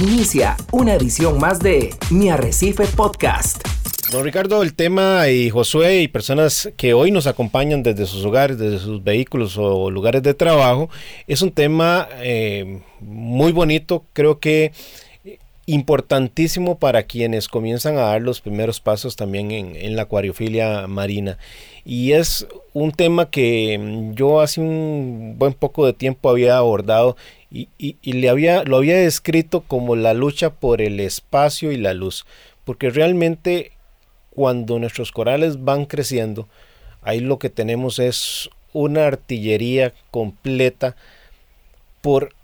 Inicia una edición más de Mi Arrecife Podcast. Don Ricardo, el tema y Josué y personas que hoy nos acompañan desde sus hogares, desde sus vehículos o lugares de trabajo, es un tema eh, muy bonito, creo que importantísimo para quienes comienzan a dar los primeros pasos también en, la acuariofilia marina. Y es un tema que yo hace un buen poco de tiempo había abordado y, le había, lo había descrito como la lucha por el espacio y la luz. Porque realmente cuando nuestros corales van creciendo, ahí lo que tenemos es una artillería completa por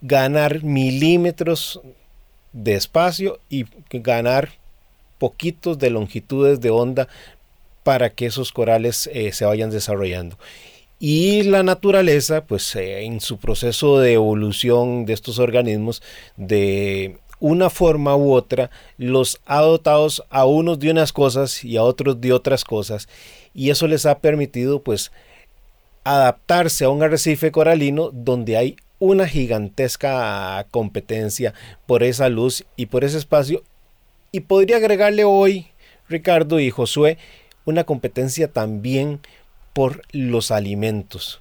ganar milímetros de espacio y ganar poquitos de longitudes de onda para que esos corales eh, se vayan desarrollando. Y la naturaleza, pues eh, en su proceso de evolución de estos organismos, de una forma u otra, los ha dotado a unos de unas cosas y a otros de otras cosas. Y eso les ha permitido, pues, adaptarse a un arrecife coralino donde hay una gigantesca competencia por esa luz y por ese espacio. Y podría agregarle hoy, Ricardo y Josué, una competencia también por los alimentos.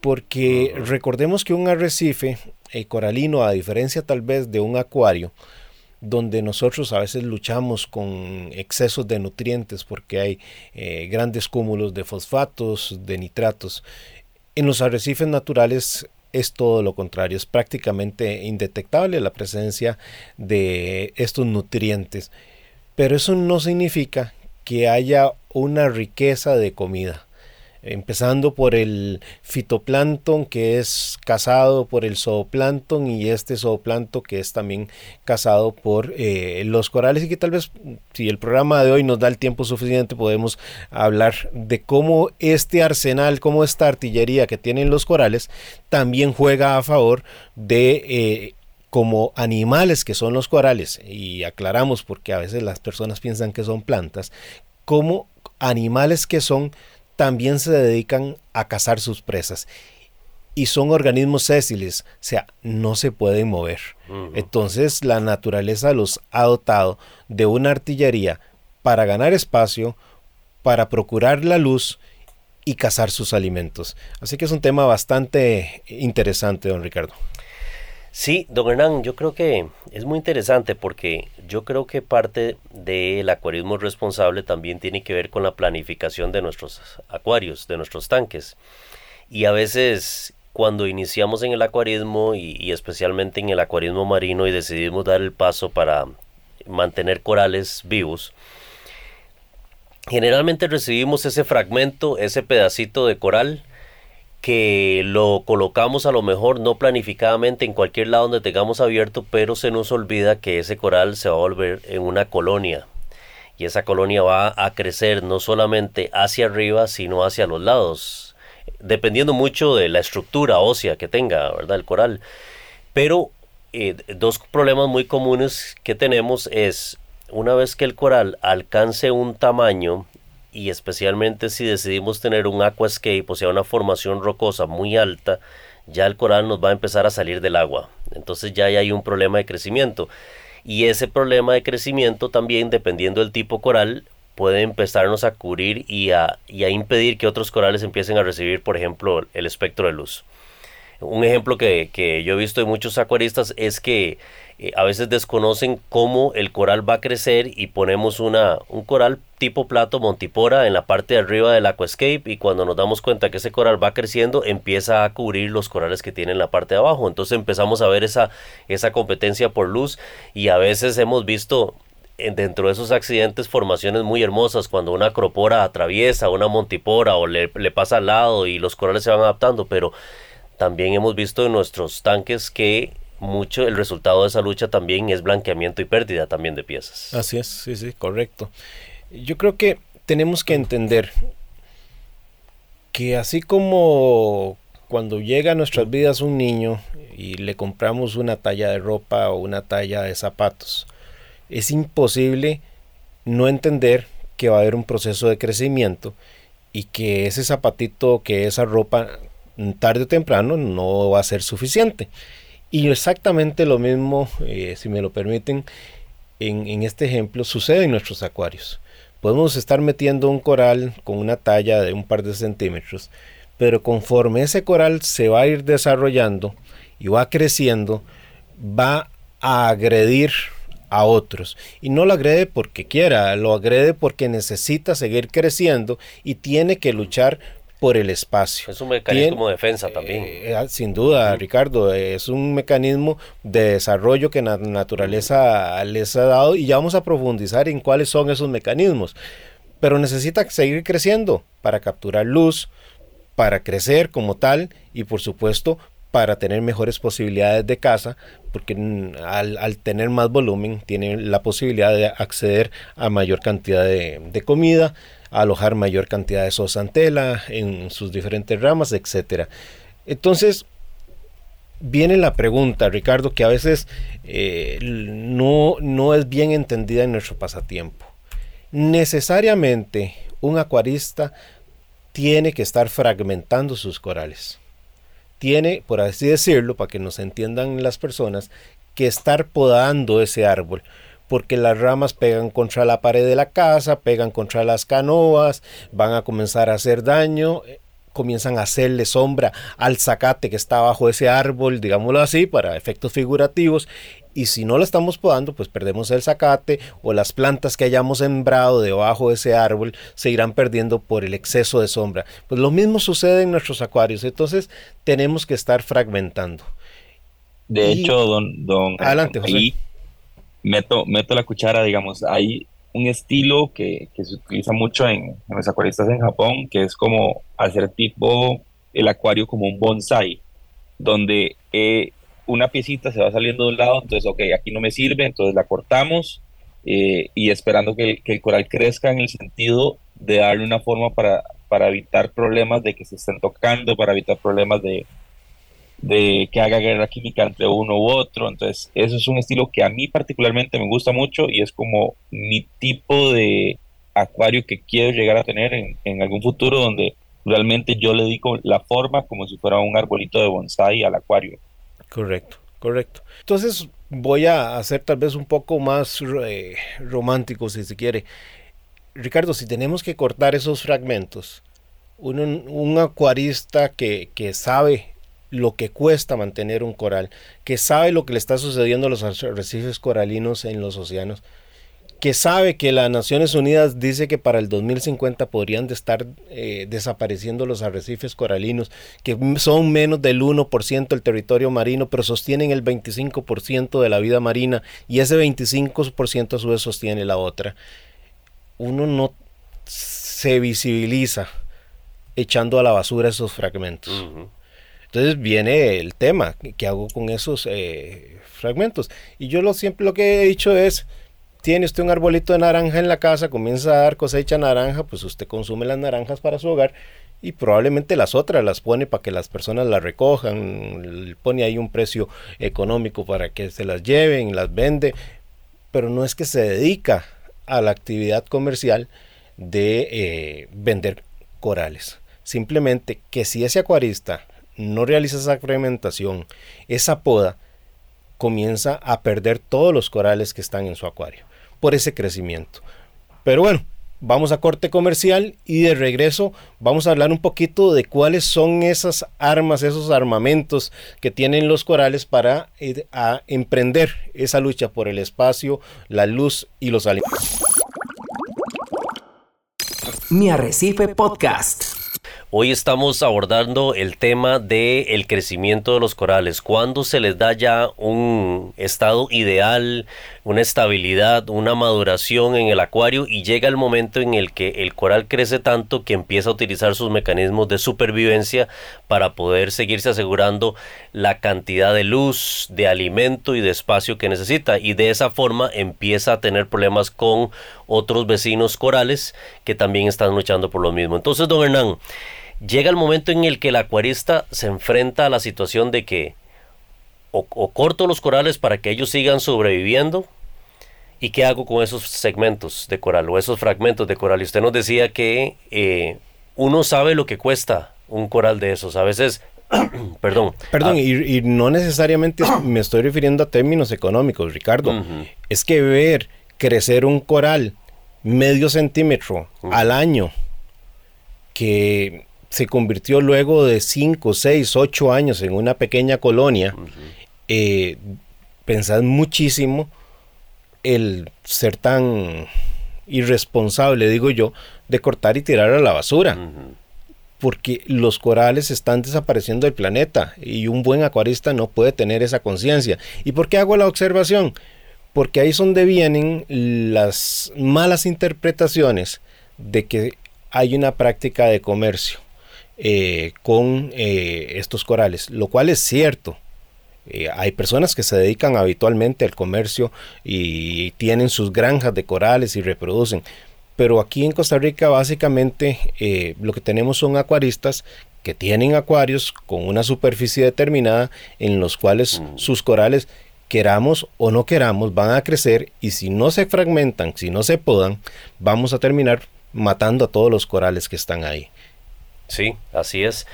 Porque recordemos que un arrecife eh, coralino, a diferencia tal vez de un acuario, donde nosotros a veces luchamos con excesos de nutrientes porque hay eh, grandes cúmulos de fosfatos, de nitratos. En los arrecifes naturales es todo lo contrario, es prácticamente indetectable la presencia de estos nutrientes. Pero eso no significa que haya una riqueza de comida empezando por el fitoplancton que es cazado por el zooplancton y este zooplancton que es también cazado por eh, los corales y que tal vez si el programa de hoy nos da el tiempo suficiente podemos hablar de cómo este arsenal, cómo esta artillería que tienen los corales también juega a favor de... Eh, como animales que son los corales, y aclaramos porque a veces las personas piensan que son plantas, como animales que son también se dedican a cazar sus presas. Y son organismos sésiles, o sea, no se pueden mover. Entonces la naturaleza los ha dotado de una artillería para ganar espacio, para procurar la luz y cazar sus alimentos. Así que es un tema bastante interesante, don Ricardo. Sí, don Hernán, yo creo que es muy interesante porque yo creo que parte del acuarismo responsable también tiene que ver con la planificación de nuestros acuarios, de nuestros tanques. Y a veces cuando iniciamos en el acuarismo y, especialmente en el acuarismo marino y decidimos dar el paso para mantener corales vivos, generalmente recibimos ese fragmento, ese pedacito de coral que lo colocamos a lo mejor no planificadamente en cualquier lado donde tengamos abierto, pero se nos olvida que ese coral se va a volver en una colonia. Y esa colonia va a crecer no solamente hacia arriba, sino hacia los lados, dependiendo mucho de la estructura ósea que tenga, ¿verdad? El coral. Pero eh, dos problemas muy comunes que tenemos es, una vez que el coral alcance un tamaño y especialmente si decidimos tener un aquascape, o sea, una formación rocosa muy alta, ya el coral nos va a empezar a salir del agua. Entonces ya hay un problema de crecimiento. Y ese problema de crecimiento también, dependiendo del tipo coral, puede empezarnos a cubrir y a, y a impedir que otros corales empiecen a recibir, por ejemplo, el espectro de luz. Un ejemplo que, que yo he visto de muchos acuaristas es que eh, a veces desconocen cómo el coral va a crecer y ponemos una, un coral tipo plato montipora en la parte de arriba del aquascape y cuando nos damos cuenta que ese coral va creciendo empieza a cubrir los corales que tiene en la parte de abajo. Entonces empezamos a ver esa, esa competencia por luz y a veces hemos visto dentro de esos accidentes formaciones muy hermosas cuando una acropora atraviesa una montipora o le, le pasa al lado y los corales se van adaptando, pero también hemos visto en nuestros tanques que mucho el resultado de esa lucha también es blanqueamiento y pérdida también de piezas. Así es, sí, sí, correcto. Yo creo que tenemos que entender que así como cuando llega a nuestras vidas un niño y le compramos una talla de ropa o una talla de zapatos, es imposible no entender que va a haber un proceso de crecimiento y que ese zapatito, que esa ropa tarde o temprano no va a ser suficiente. Y exactamente lo mismo, eh, si me lo permiten, en, en este ejemplo sucede en nuestros acuarios. Podemos estar metiendo un coral con una talla de un par de centímetros, pero conforme ese coral se va a ir desarrollando y va creciendo, va a agredir a otros. Y no lo agrede porque quiera, lo agrede porque necesita seguir creciendo y tiene que luchar por el espacio. Es un mecanismo de defensa también. Eh, ah, sin duda, Ricardo, es un mecanismo de desarrollo que la naturaleza les ha dado y ya vamos a profundizar en cuáles son esos mecanismos. Pero necesita seguir creciendo para capturar luz, para crecer como tal y por supuesto para tener mejores posibilidades de caza, porque al, tener más volumen tiene la posibilidad de acceder a mayor cantidad de, de comida, alojar mayor cantidad de zooxantela en sus diferentes ramas, etcétera. Entonces, viene la pregunta, Ricardo, que a veces eh, no, no es bien entendida en nuestro pasatiempo. Necesariamente un acuarista tiene que estar fragmentando sus corales. Tiene, por así decirlo, para que nos entiendan las personas, que estar podando ese árbol porque las ramas pegan contra la pared de la casa, pegan contra las canoas, van a comenzar a hacer daño, eh, comienzan a hacerle sombra al zacate que está bajo ese árbol, digámoslo así, para efectos figurativos. Y si no lo estamos podando, pues perdemos el zacate o las plantas que hayamos sembrado debajo de ese árbol se irán perdiendo por el exceso de sombra. Pues lo mismo sucede en nuestros acuarios, entonces tenemos que estar fragmentando. De hecho, don, don adelante, José meto, meto la cuchara, digamos, hay un estilo que, se utiliza mucho en, los acuaristas en Japón, que es como hacer tipo el acuario como un bonsai, donde eh, una piecita se va saliendo de un lado, entonces, ok, aquí no me sirve, entonces la cortamos eh, y esperando que, que, el coral crezca en el sentido de darle una forma para, para evitar problemas de que se estén tocando, para evitar problemas de, de que haga guerra química entre uno u otro. Entonces, eso es un estilo que a mí particularmente me gusta mucho y es como mi tipo de acuario que quiero llegar a tener en, algún futuro donde realmente yo le dedico la forma como si fuera un arbolito de bonsai al acuario. Correcto, correcto. Entonces voy a hacer tal vez un poco más eh, romántico si se quiere. Ricardo, si tenemos que cortar esos fragmentos, un, un acuarista que, que sabe lo que cuesta mantener un coral, que sabe lo que le está sucediendo a los arrecifes coralinos en los océanos, que sabe que las Naciones Unidas dice que para el 2050 podrían estar eh, desapareciendo los arrecifes coralinos, que son menos del 1% del territorio marino, pero sostienen el 25% de la vida marina y ese 25% a su vez sostiene la otra. Uno no se visibiliza echando a la basura esos fragmentos. Entonces viene el tema, ¿qué hago con esos eh, fragmentos? Y yo lo, siempre lo que he dicho es, tiene usted un arbolito de naranja en la casa, comienza a dar cosecha naranja, pues usted consume las naranjas para su hogar y probablemente las otras las pone para que las personas las recojan, pone ahí un precio económico para que se las lleven, las vende, pero no es que se dedica a la actividad comercial de eh, vender corales. Simplemente que si ese acuarista no realiza esa fragmentación, esa poda comienza a perder todos los corales que están en su acuario por ese crecimiento. Pero bueno, vamos a corte comercial y de regreso vamos a hablar un poquito de cuáles son esas armas, esos armamentos que tienen los corales para a emprender esa lucha por el espacio, la luz y los alimentos. Mi Arrecife Podcast. Hoy estamos abordando el tema del el crecimiento de los corales. Cuando se les da ya un estado ideal, una estabilidad, una maduración en el acuario y llega el momento en el que el coral crece tanto que empieza a utilizar sus mecanismos de supervivencia para poder seguirse asegurando la cantidad de luz, de alimento y de espacio que necesita. Y de esa forma empieza a tener problemas con otros vecinos corales que también están luchando por lo mismo. Entonces, don Hernán, llega el momento en el que el acuarista se enfrenta a la situación de que o, corto los corales para que ellos sigan sobreviviendo y qué hago con esos segmentos de coral o esos fragmentos de coral. Y usted nos decía que eh, uno sabe lo que cuesta un coral de esos. A veces Perdón. Perdón, Ah, y, y no necesariamente me estoy refiriendo a términos económicos, Ricardo. Es que ver crecer un coral medio centímetro al año, que se convirtió luego de 5, 6, 8 años en una pequeña colonia, eh, pensad muchísimo el ser tan irresponsable, digo yo, de cortar y tirar a la basura porque los corales están desapareciendo del planeta y un buen acuarista no puede tener esa conciencia. ¿Y por qué hago la observación? Porque ahí es donde vienen las malas interpretaciones de que hay una práctica de comercio eh, con eh, estos corales, lo cual es cierto. Eh, hay personas que se dedican habitualmente al comercio y tienen sus granjas de corales y reproducen. Pero aquí en Costa Rica básicamente lo que tenemos son acuaristas que tienen acuarios con una superficie determinada en los cuales sus corales, queramos o no queramos, van a crecer y si no se fragmentan, si no se podan, vamos a terminar matando a todos los corales que están ahí. Sí, así es.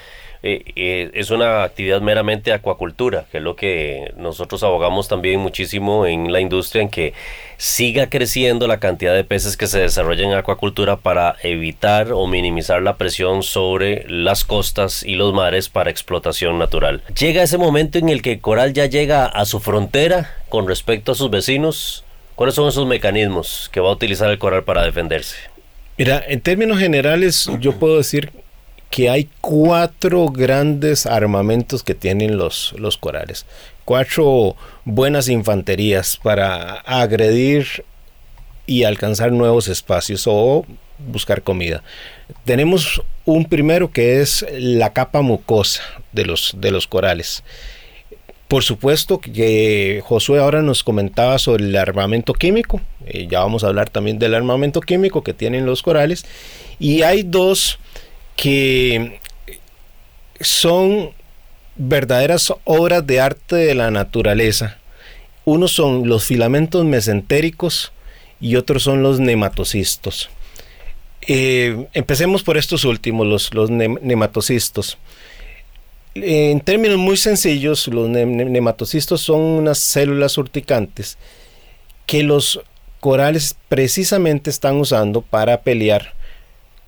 Eh, eh, es una actividad meramente acuacultura, que es lo que nosotros abogamos también muchísimo en la industria, en que siga creciendo la cantidad de peces que se desarrollan en acuacultura para evitar o minimizar la presión sobre las costas y los mares para explotación natural. Llega ese momento en el que el coral ya llega a su frontera con respecto a sus vecinos. ¿Cuáles son esos mecanismos que va a utilizar el coral para defenderse? Mira, en términos generales yo puedo decir que hay cuatro grandes armamentos que tienen los, los corales. Cuatro buenas infanterías para agredir y alcanzar nuevos espacios o buscar comida. Tenemos un primero que es la capa mucosa de los, de los corales. Por supuesto que Josué ahora nos comentaba sobre el armamento químico. eh, ya vamos a hablar también del armamento químico que tienen los corales. Y hay dos que son verdaderas obras de arte de la naturaleza. Unos son los filamentos mesentéricos y otros son los nematocistos. Eh, empecemos por estos últimos, los, los ne- nematocistos. En términos muy sencillos, los ne- ne- nematocistos son unas células urticantes que los corales precisamente están usando para pelear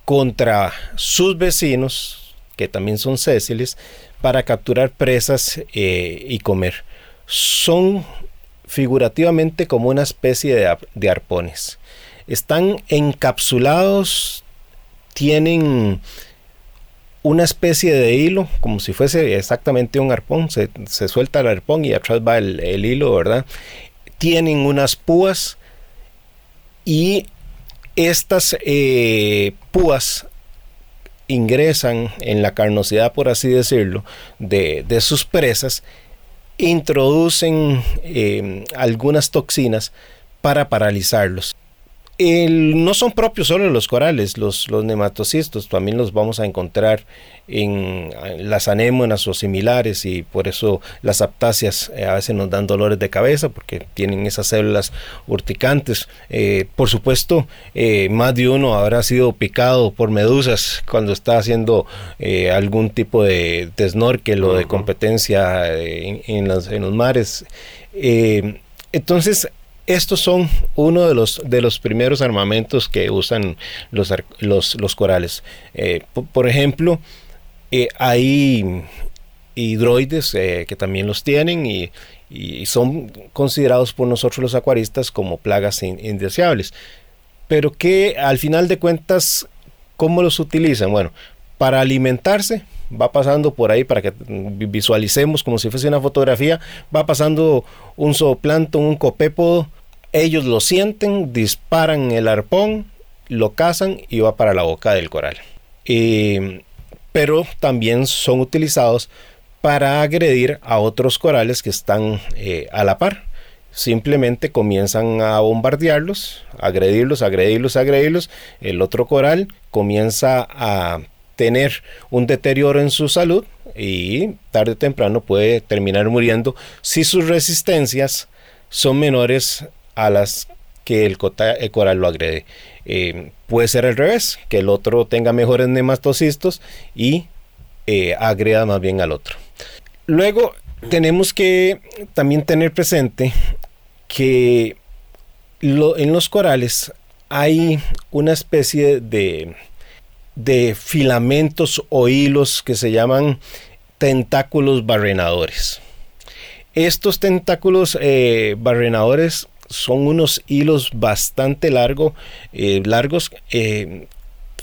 contra sus vecinos, que también son sésiles, para capturar presas eh, y comer. Son figurativamente como una especie de, arpones. Están encapsulados, tienen una especie de hilo, como si fuese exactamente un arpón. Se, se suelta el arpón y atrás va el, el hilo, ¿verdad? Tienen unas púas y estas eh, púas ingresan en la carnosidad, por así decirlo, de, de sus presas, introducen eh, algunas toxinas para paralizarlos. El- no son propios solo de los corales, los, los nematocistos también los vamos a encontrar en, las anémonas o similares y por eso las aptáceas eh, a veces nos dan dolores de cabeza porque tienen esas células urticantes. Eh, por supuesto, eh, más de uno habrá sido picado por medusas cuando está haciendo algún tipo de, de snorkel o de competencia en, en los, en los mares. Entonces, estos son uno de los, de los primeros armamentos que usan los, los, corales. Eh, po- por ejemplo, eh, hay hidroides eh, que también los tienen y, son considerados por nosotros los acuaristas como plagas in- indeseables. Pero que al final de cuentas, ¿cómo los utilizan? Bueno, para alimentarse, va pasando por ahí para que vi- visualicemos como si fuese una fotografía, va pasando un zooplancton, un copépodo, ellos lo sienten, disparan el arpón, lo cazan y va para la boca del coral. Pero también son utilizados para agredir a otros corales que están eh, a la par. Simplemente comienzan a bombardearlos, agredirlos, agredirlos, agredirlos. El otro coral comienza a tener un deterioro en su salud y tarde o temprano puede terminar muriendo si sus resistencias son menores a las que el, coral lo agrede. Eh, puede ser al revés, que el otro tenga mejores nematocistos y eh, agreda más bien al otro. Luego tenemos que también tener presente que en los corales hay una especie de, de filamentos o hilos que se llaman tentáculos barrenadores. Estos tentáculos eh, barrenadores son unos hilos bastante largo, eh, largos. Eh,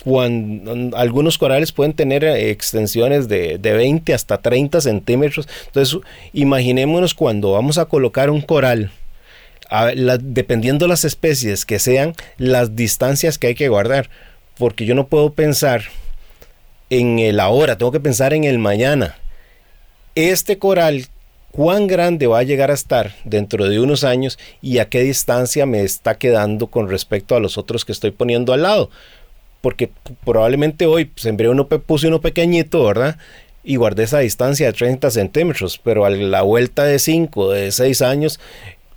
cuando, algunos corales pueden tener extensiones de, de, 20 hasta 30 centímetros. Entonces, imaginémonos cuando vamos a colocar un coral, dependiendo de las especies que sean, las distancias que hay que guardar. Porque yo no puedo pensar en el ahora, tengo que pensar en el mañana. Este coral cuán grande va a llegar a estar dentro de unos años y a qué distancia me está quedando con respecto a los otros que estoy poniendo al lado. Porque probablemente hoy sembré uno, puse uno pequeñito, ¿verdad? Y guardé esa distancia de 30 centímetros, pero a la vuelta de 5, de 6 años,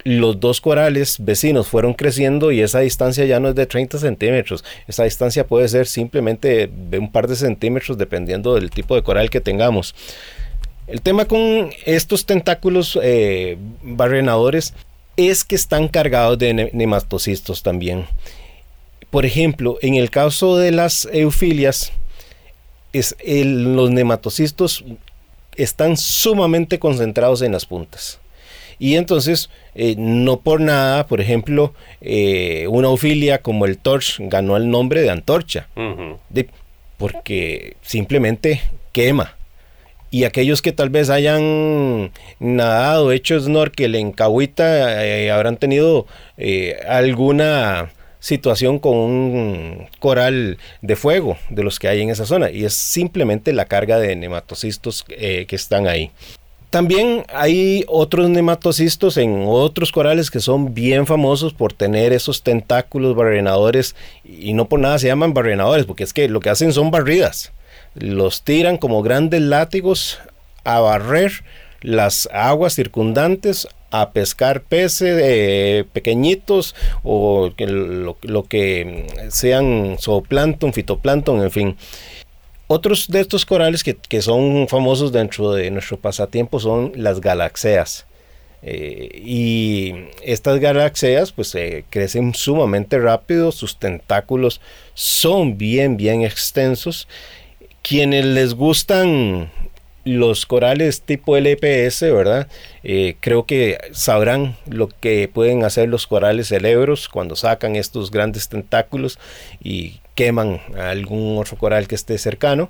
los dos corales vecinos fueron creciendo y esa distancia ya no es de 30 centímetros. Esa distancia puede ser simplemente de un par de centímetros dependiendo del tipo de coral que tengamos. El tema con estos tentáculos eh, barrenadores es que están cargados de nematocistos también. Por ejemplo, en el caso de las eufilias, es los nematocistos están sumamente concentrados en las puntas. Y entonces, eh, no por nada, por ejemplo, eh, una eufilia como el torch ganó el nombre de antorcha, porque simplemente quema y aquellos que tal vez hayan nadado, hecho snorkel en Cahuita, eh, habrán tenido eh, alguna situación con un coral de fuego de los que hay en esa zona y es simplemente la carga de nematocistos eh, que están ahí. También hay otros nematocistos en otros corales que son bien famosos por tener esos tentáculos barrenadores y no por nada se llaman barrenadores porque es que lo que hacen son barridas los tiran como grandes látigos a barrer las aguas circundantes a pescar peces eh, pequeñitos o lo, que sean zooplancton, fitoplancton, en fin. Otros de estos corales que, son famosos dentro de nuestro pasatiempo son las galaxeas. Eh, y estas galaxeas pues eh, crecen sumamente rápido, sus tentáculos son bien, bien extensos quienes les gustan los corales tipo LPS, ¿verdad? Eh, creo que sabrán lo que pueden hacer los corales celebros cuando sacan estos grandes tentáculos y queman a algún otro coral que esté cercano.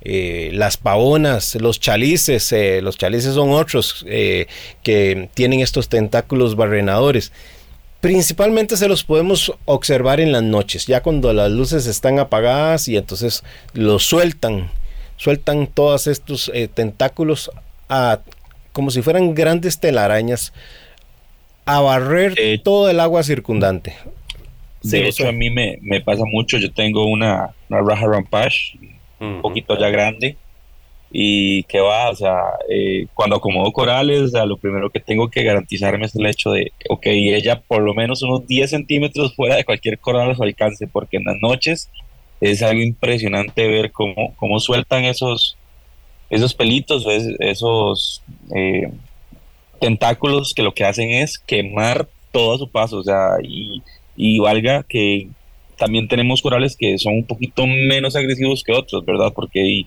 Eh, las pavonas, los chalices, eh, los chalices son otros que tienen estos tentáculos barrenadores. Principalmente se los podemos observar en las noches, ya cuando las luces están apagadas y entonces los sueltan, sueltan todos estos eh, tentáculos a, como si fueran grandes telarañas a barrer todo el agua circundante. De hecho, a mí me, pasa mucho. Yo tengo una, una Raja Rampage, un poquito ya grande, y que va, o sea, eh, cuando acomodo corales, o lo primero que tengo que garantizarme es el hecho de, ok, ella por lo menos unos 10 centímetros fuera de cualquier coral a su alcance, porque en las noches es algo impresionante ver cómo, cómo sueltan esos, esos pelitos, esos eh, tentáculos que lo que hacen es quemar todo a su paso, o sea, y, y valga que también tenemos corales que son un poquito menos agresivos que otros, ¿verdad? Porque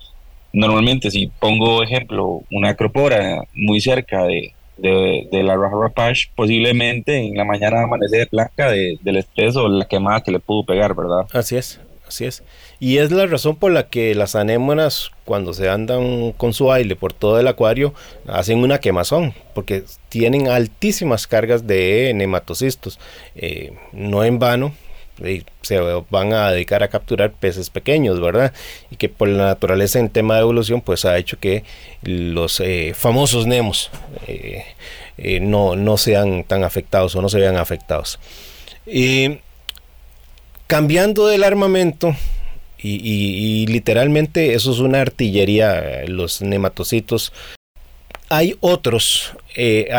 normalmente si pongo ejemplo una acropora muy cerca de, de, la Raja Rapage, posiblemente en la mañana amanece de blanca de, del estrés o la quemada que le pudo pegar, ¿verdad? Así es, así es. Y es la razón por la que las anémonas cuando se andan con su aire por todo el acuario hacen una quemazón, porque tienen altísimas cargas de nematocistos. Eh, no en vano, se van a dedicar a capturar peces pequeños, ¿verdad? Y que por la naturaleza en tema de evolución, pues ha hecho que los eh, famosos Nemos eh, eh, no, no sean tan afectados o no se vean afectados. Cambiando del armamento, y, literalmente eso es una artillería, los nematocitos hay otros eh,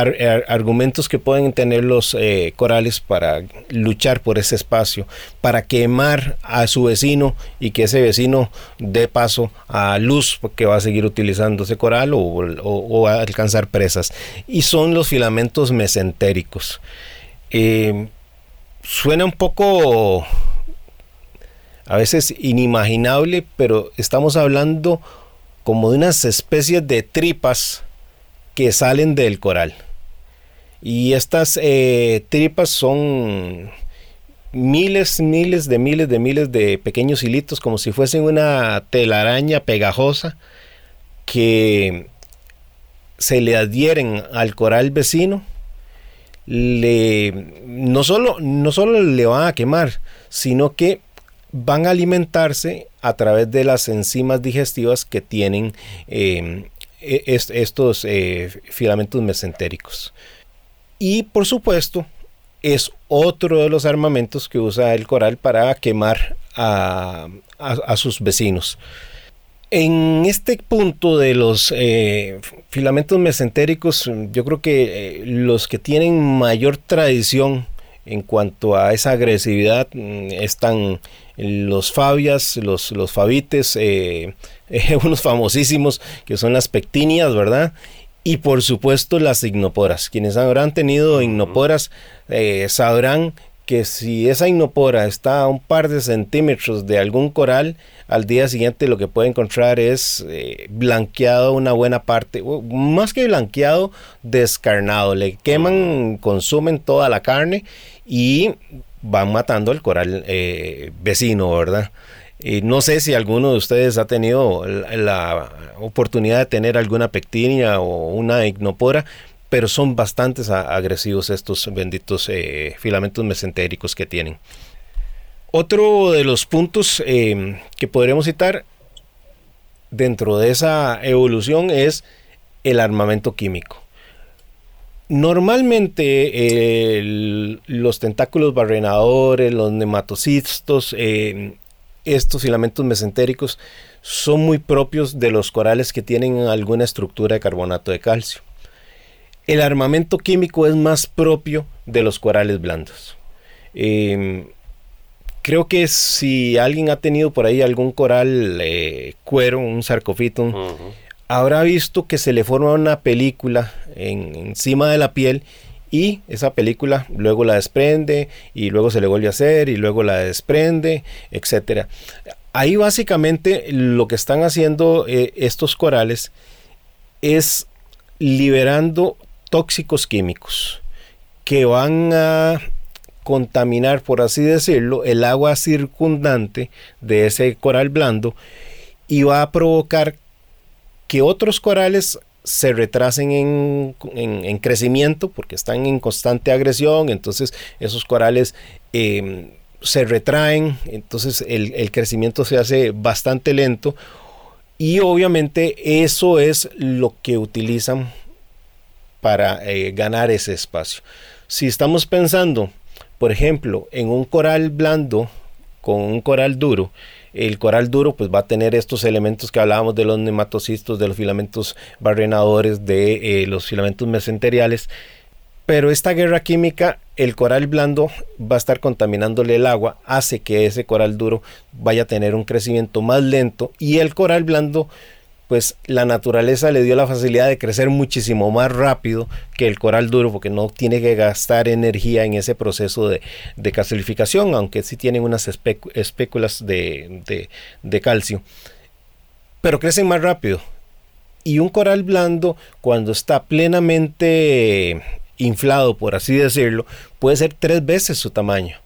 argumentos que pueden tener los eh, corales para luchar por ese espacio, para quemar a su vecino y que ese vecino dé paso a luz porque va a seguir utilizando ese coral o, a alcanzar presas. Y son los filamentos mesentéricos. Eh, suena un poco a veces inimaginable, pero estamos hablando como de unas especies de tripas que salen del coral. Y estas eh, tripas son miles, miles de miles de miles de pequeños hilitos, como si fuesen una telaraña pegajosa que se le adhieren al coral vecino. Le, no, solo, no solo le van a quemar, sino que van a alimentarse a través de las enzimas digestivas que tienen eh, e, estos eh, filamentos mesentéricos. Y por supuesto, es otro de los armamentos que usa el coral para quemar a, sus vecinos. En este punto de los eh, filamentos mesentéricos, yo creo que eh, los que tienen mayor tradición en cuanto a esa agresividad mm, están los fabias, los, los fabites, eh, eh, unos famosísimos que son las pectinias, ¿verdad? Y por supuesto las ignoporas. Quienes habrán tenido ignoporas eh, sabrán que si esa ignopora está a un par de centímetros de algún coral, al día siguiente lo que puede encontrar es blanqueado una buena parte, más que blanqueado, descarnado. Le queman, consumen toda la carne y van matando el coral eh, vecino, ¿verdad? No sé si alguno de ustedes ha tenido la, oportunidad de tener alguna pectinia o una ignopora, pero son bastante agresivos estos benditos eh, filamentos mesentéricos que tienen. Otro de los puntos eh, que podremos citar dentro de esa evolución es el armamento químico. Normalmente los tentáculos barrenadores, los nematocistos, eh, estos filamentos mesentéricos son muy propios de los corales que tienen alguna estructura de carbonato de calcio. El armamento químico es más propio de los corales blandos. Em, creo que si alguien ha tenido por ahí algún coral eh, cuero, un sarcófito, habrá visto que se le forma una película encima de la piel y esa película luego la desprende y luego se le vuelve a hacer y luego la desprende, etcétera. Ahí básicamente lo que están haciendo eh, estos corales es liberando tóxicos químicos que van a contaminar, por así decirlo, el agua circundante de ese coral blando y va a provocar que otros corales se retrasen en, crecimiento porque están en constante agresión, entonces esos corales em, se retraen, entonces el, crecimiento se hace bastante lento y obviamente eso es lo que utilizan para eh, ganar ese espacio. Si estamos pensando, por ejemplo, en un coral blando con un coral duro, el coral duro pues va a tener estos elementos que hablábamos de los nematocistos, de los filamentos barrenadores, de eh, los filamentos mesenteriales. Pero esta guerra química, el coral blando va a estar contaminándole el agua, hace que ese coral duro vaya a tener un crecimiento más lento y el coral blando pues la naturaleza le dio la facilidad de crecer muchísimo más rápido que el coral duro porque no tiene que gastar energía en ese proceso de, de aunque sí tienen unas espéculas de, de calcio. Pero crecen más rápido. Y un coral blando, cuando está plenamente inflado, por así decirlo, puede ser tres veces su tamaño.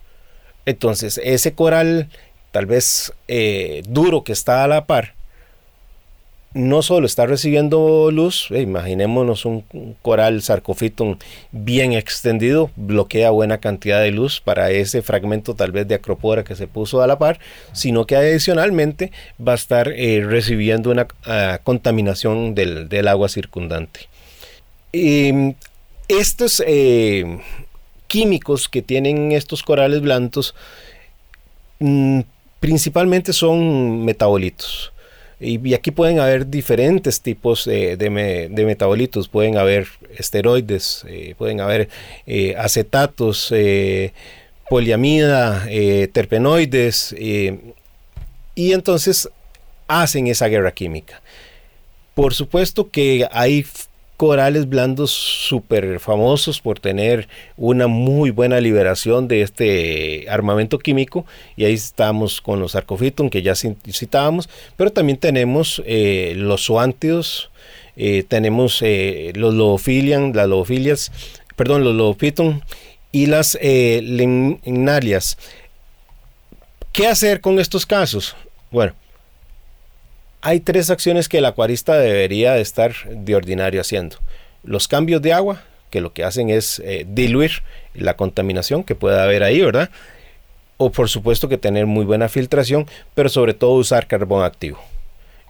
Entonces, ese coral, tal vez eh, duro que está a la par, no solo está recibiendo luz, eh, imaginémonos un, coral sarcófito bien extendido, bloquea buena cantidad de luz para ese fragmento tal vez de acropora que se puso a la par, sino que adicionalmente va a estar eh, recibiendo una ah, contaminación del, agua circundante. estos eh, químicos que tienen estos corales blancos mm, principalmente son metabolitos Y, aquí pueden haber diferentes tipos de, metabolitos, pueden haber esteroides, pueden haber acetatos, poliamida, terpenoides, y entonces hacen esa guerra química. Por supuesto que hay corales blandos súper famosos por tener una muy buena liberación de este armamento químico y ahí estamos con los arcofiton que ya citábamos, pero también tenemos eh, los zoántidos, eh, tenemos eh, los loofilian, las loofilias, perdón, los loofiton y las limnalias. ¿Qué hacer con estos casos? Bueno, hay tres acciones que el acuarista debería estar de ordinario haciendo. Los cambios de agua, que lo que hacen es eh, diluir la contaminación que pueda haber ahí, ¿verdad? O por supuesto que tener muy buena filtración, pero sobre todo usar carbón activo.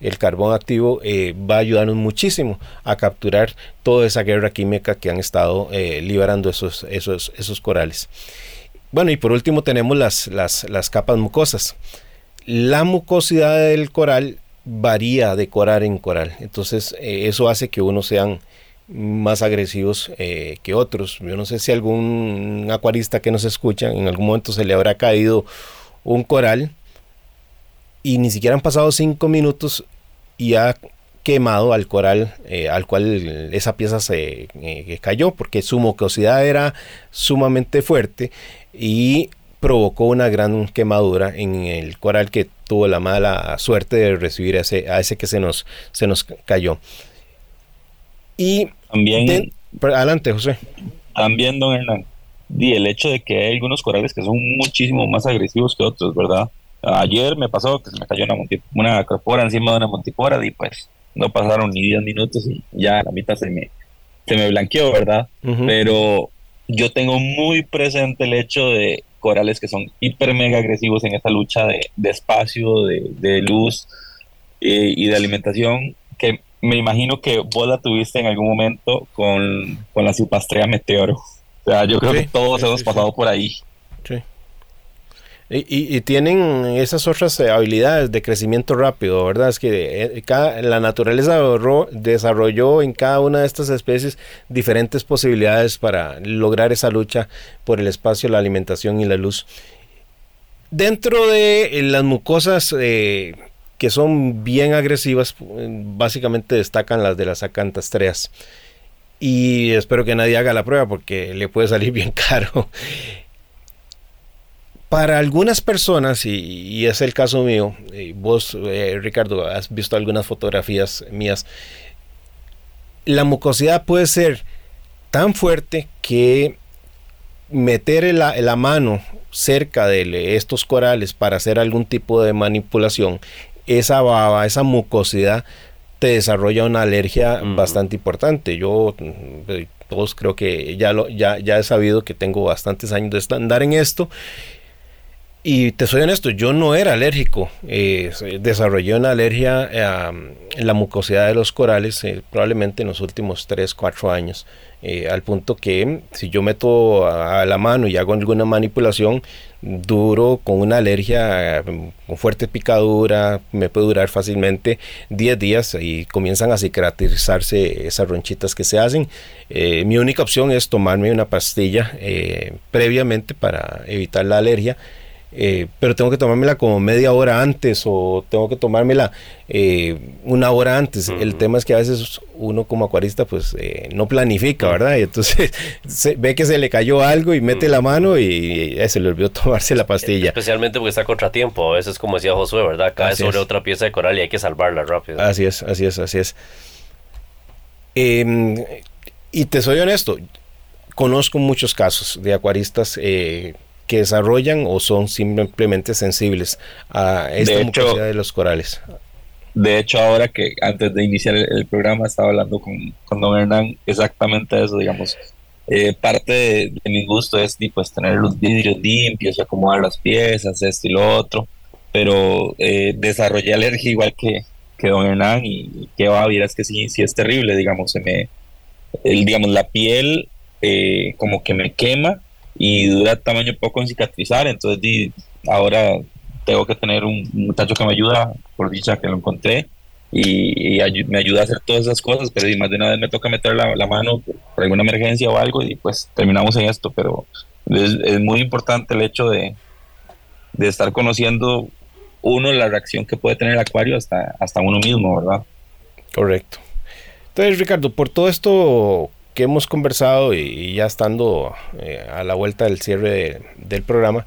El carbón activo eh, va a ayudarnos muchísimo a capturar toda esa guerra química que han estado eh, liberando esos, esos, esos corales. Bueno, y por último tenemos las, las, las capas mucosas. La mucosidad del coral varía de coral en coral. Entonces eh, eso hace que unos sean más agresivos eh, que otros. Yo no sé si algún acuarista que nos escucha en algún momento se le habrá caído un coral y ni siquiera han pasado cinco minutos y ha quemado al coral eh, al cual esa pieza se cayó porque su mucosidad era sumamente fuerte y provocó una gran quemadura en el coral que tuvo la mala suerte de recibir a ese, a ese que se nos, se nos cayó. Y también... adelante, José. También, don Hernán, y el hecho de que hay algunos corales que son muchísimo más agresivos que otros, ¿verdad? Ayer me pasó que se me cayó una, una corpora encima de una montipora y pues no pasaron ni 10 minutos y ya la mitad se me, se me blanqueó, ¿verdad? Pero yo tengo muy presente el hecho de corales que son hiper mega agresivos en esta lucha de, espacio, de, luz eh, y de alimentación, que me imagino que vos la tuviste en algún momento con, la Cipastrea Meteoro. O sea, yo creo que todos hemos pasado por ahí. Y, tienen esas otras eh, habilidades de crecimiento rápido, ¿verdad? Es que eh, la naturaleza desarrolló en cada una de estas especies diferentes posibilidades para lograr esa lucha por el espacio, la alimentación y la luz. Dentro de eh, las mucosas que son bien agresivas, básicamente destacan las de las acantastreas. Y espero que nadie haga la prueba porque le puede salir bien caro. Para algunas personas, y, es el caso mío, vos, eh, Ricardo, has visto algunas fotografías mías, la mucosidad puede ser tan fuerte que meter la, la, mano cerca de estos corales para hacer algún tipo de manipulación, esa baba, esa mucosidad, te desarrolla una alergia bastante importante. Yo, eh, todos creo que ya, lo, ya, ya he sabido que tengo bastantes años de andar en esto y te soy honesto, yo no era alérgico. Eh, desarrollé una alergia a la mucosidad de los corales eh, probablemente en los últimos 3, 4 años. Eh, al punto que si yo meto a, la mano y hago alguna manipulación, duro con una alergia con fuerte picadura, me puede durar fácilmente 10 días y comienzan a cicatrizarse esas ronchitas que se hacen. mi única opción es tomarme una pastilla previamente para evitar la alergia. Eh, pero tengo que tomármela como media hora antes o tengo que tomármela eh, una hora antes. El tema es que a veces uno como acuarista pues eh, no planifica, ¿verdad? Y entonces ve que se le cayó algo y mete la mano y, se le olvidó tomarse la pastilla. Especialmente porque está contratiempo, a veces como decía Josué, ¿verdad? Cae sobre otra pieza de coral y hay que salvarla rápido. Así es, así es, así es. Em, y te soy honesto, conozco muchos casos de acuaristas que desarrollan o son simplemente sensibles a esta mucosidad de los corales. De hecho, ahora que antes de iniciar el, programa estaba hablando con, con, don Hernán exactamente eso, digamos. Eh, parte de, mi gusto es pues, tener los vidrios limpios, acomodar las piezas, esto y lo otro, pero eh, desarrollé alergia igual que, que don Hernán y, que va es que sí, sí es terrible, digamos, se me, el, digamos, la piel eh, como que me quema y dura tamaño poco en cicatrizar, entonces ahora tengo que tener un muchacho que me ayuda, por dicha que lo encontré, y, me ayuda a hacer todas esas cosas, pero más de una vez me toca meter la, mano por, alguna emergencia o algo y pues terminamos en esto, pero es, muy importante el hecho de, de, estar conociendo uno la reacción que puede tener el acuario hasta, hasta uno mismo, ¿verdad? Correcto. Entonces, Ricardo, por todo esto que hemos conversado y, ya estando eh, a la vuelta del cierre del programa,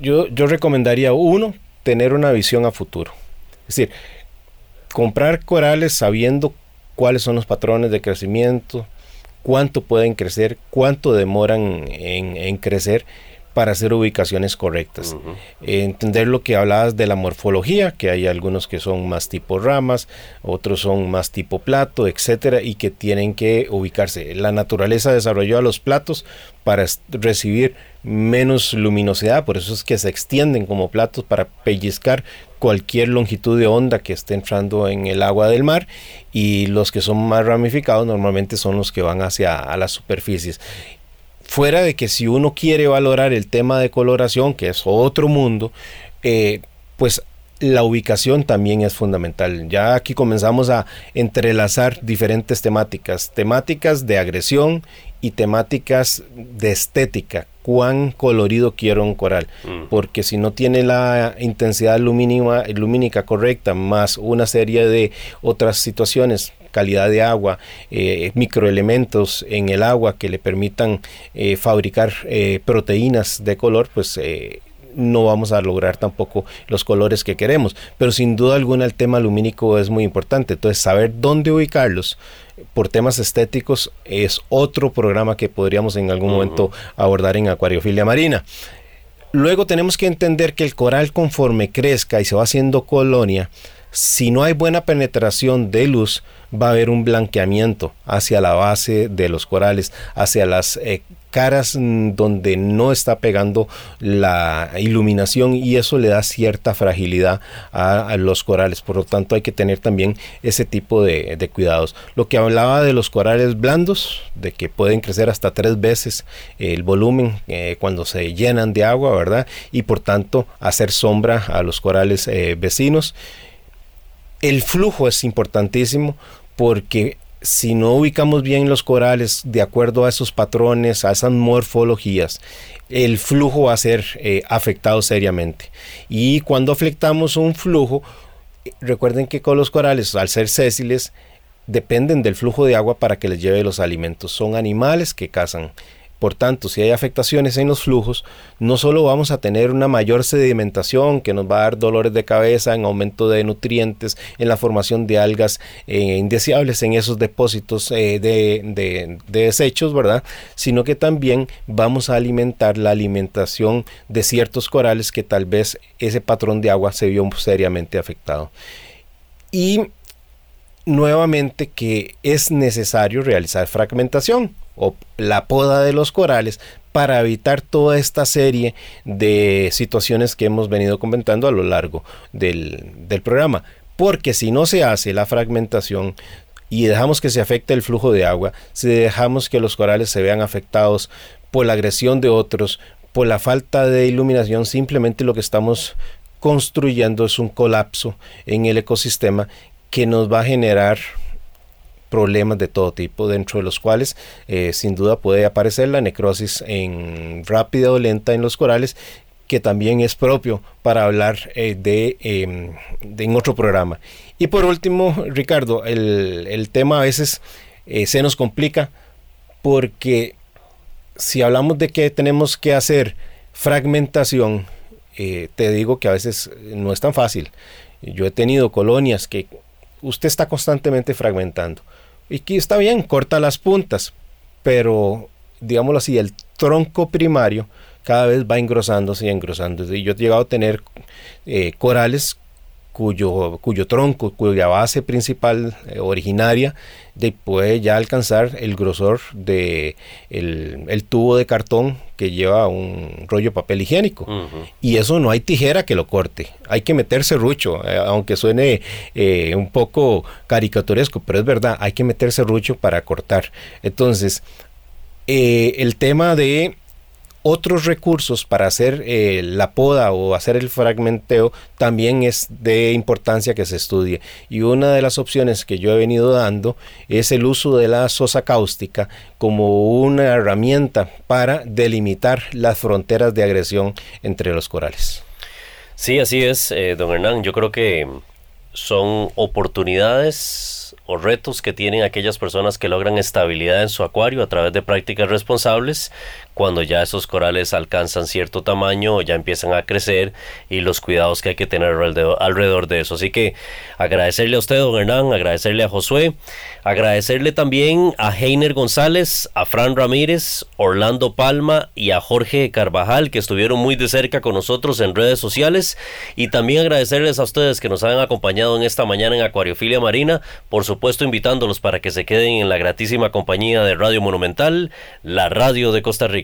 yo, yo recomendaría, uno, tener una visión a futuro. Es decir, comprar corales sabiendo cuáles son los patrones de crecimiento, cuánto pueden crecer, cuánto demoran en crecer para hacer ubicaciones correctas. entender lo que hablabas de la morfología, que hay algunos que son más tipo ramas, otros son más tipo plato, etcétera, y que tienen que ubicarse. La naturaleza desarrolló a los platos para recibir menos luminosidad, por eso es que se extienden como platos para pellizcar cualquier longitud de onda que esté entrando en el agua del mar y los que son más ramificados normalmente son los que van hacia a las superficies Fuera de que si uno quiere valorar el tema de coloración, que es otro mundo, eh, pues la ubicación también es fundamental. Ya aquí comenzamos a entrelazar diferentes temáticas, temáticas de agresión y temáticas de estética. Cuán colorido quiero un coral, mm. porque si no tiene la intensidad lumínica correcta, más una serie de otras situaciones calidad de agua, eh, microelementos en el agua que le permitan eh, fabricar eh, proteínas de color, pues no vamos a lograr tampoco los colores que queremos. Pero sin duda alguna el tema lumínico es muy importante. Entonces saber dónde ubicarlos por temas estéticos es otro programa que podríamos en algún momento abordar en acuariofilia marina. Luego tenemos que entender que el coral conforme crezca y se va haciendo colonia, si no hay buena penetración de luz, va a haber un blanqueamiento hacia la base de los corales, hacia las eh, caras mm, donde no está pegando la iluminación y eso le da cierta fragilidad a, los corales. Por lo tanto hay que tener también ese tipo de, cuidados. Lo que hablaba de los corales blandos, de que pueden crecer hasta tres veces el volumen eh, cuando se llenan de agua, ¿verdad? Y por tanto hacer sombra a los corales eh, vecinos. El flujo es importantísimo porque si no ubicamos bien los corales de acuerdo a esos patrones, a esas morfologías, el flujo va a ser eh, afectado seriamente. Y cuando afectamos un flujo, recuerden que con los corales, al ser sésiles, dependen del flujo de agua para que les lleve los alimentos. Son animales que cazan. Por tanto, si hay afectaciones en los flujos, no solo vamos a tener una mayor sedimentación que nos va a dar dolores de cabeza, en aumento de nutrientes, en la formación de algas eh, indeseables en esos depósitos eh, de, desechos, ¿verdad? Sino que también vamos a alimentar la alimentación de ciertos corales que tal vez ese patrón de agua se vio seriamente afectado. Y nuevamente que es necesario realizar fragmentación o la poda de los corales para evitar toda esta serie de situaciones que hemos venido comentando a lo largo del, programa. Porque si no se hace la fragmentación, y dejamos que se afecte el flujo de agua, si dejamos que los corales se vean afectados por la agresión de otros, por la falta de iluminación, simplemente lo que estamos construyendo es un colapso en el ecosistema que nos va a generar problemas de todo tipo, dentro de los cuales eh, sin duda puede aparecer la necrosis en rápida o lenta en los corales, que también es propio para hablar eh, de, em, de, en otro programa. Y por último, Ricardo, el, el tema a veces eh, se nos complica porque si hablamos de que tenemos que hacer fragmentación, te digo que a veces no es tan fácil. Yo he tenido colonias que usted está constantemente fragmentando. Y aquí está bien, corta las puntas, pero digámoslo así, el tronco primario cada vez va engrosándose y engrosándose. Y yo he llegado a tener eh, corales cuyo, cuyo tronco, cuya base principal eh, originaria de, puede ya alcanzar el grosor de el, tubo de cartón que lleva un rollo de papel higiénico. Y eso no hay tijera que lo corte. Hay que meterse rucho, eh, aunque suene eh, un poco caricaturesco, pero es verdad, hay que meterse rucho para cortar. Entonces, el tema de otros recursos para hacer eh, la poda o hacer el fragmenteo también es de importancia que se estudie. Y una de las opciones que yo he venido dando es el uso de la sosa cáustica como una herramienta para delimitar las fronteras de agresión entre los corales. Sí, así es, eh, don Hernán. Yo creo que son oportunidades o retos que tienen aquellas personas que logran estabilidad en su acuario a través de prácticas responsables cuando ya esos corales alcanzan cierto tamaño o ya empiezan a crecer y los cuidados que hay que tener alrededor, de eso. Así que agradecerle a usted, don Hernán, agradecerle a Josué, agradecerle también a Heiner González, a Fran Ramírez, Orlando Palma y a Jorge Carvajal que estuvieron muy de cerca con nosotros en redes sociales y también agradecerles a ustedes que nos han acompañado en esta mañana en Acuariofilia Marina, por supuesto invitándolos para que se queden en la gratísima compañía de Radio Monumental, la radio de Costa Rica.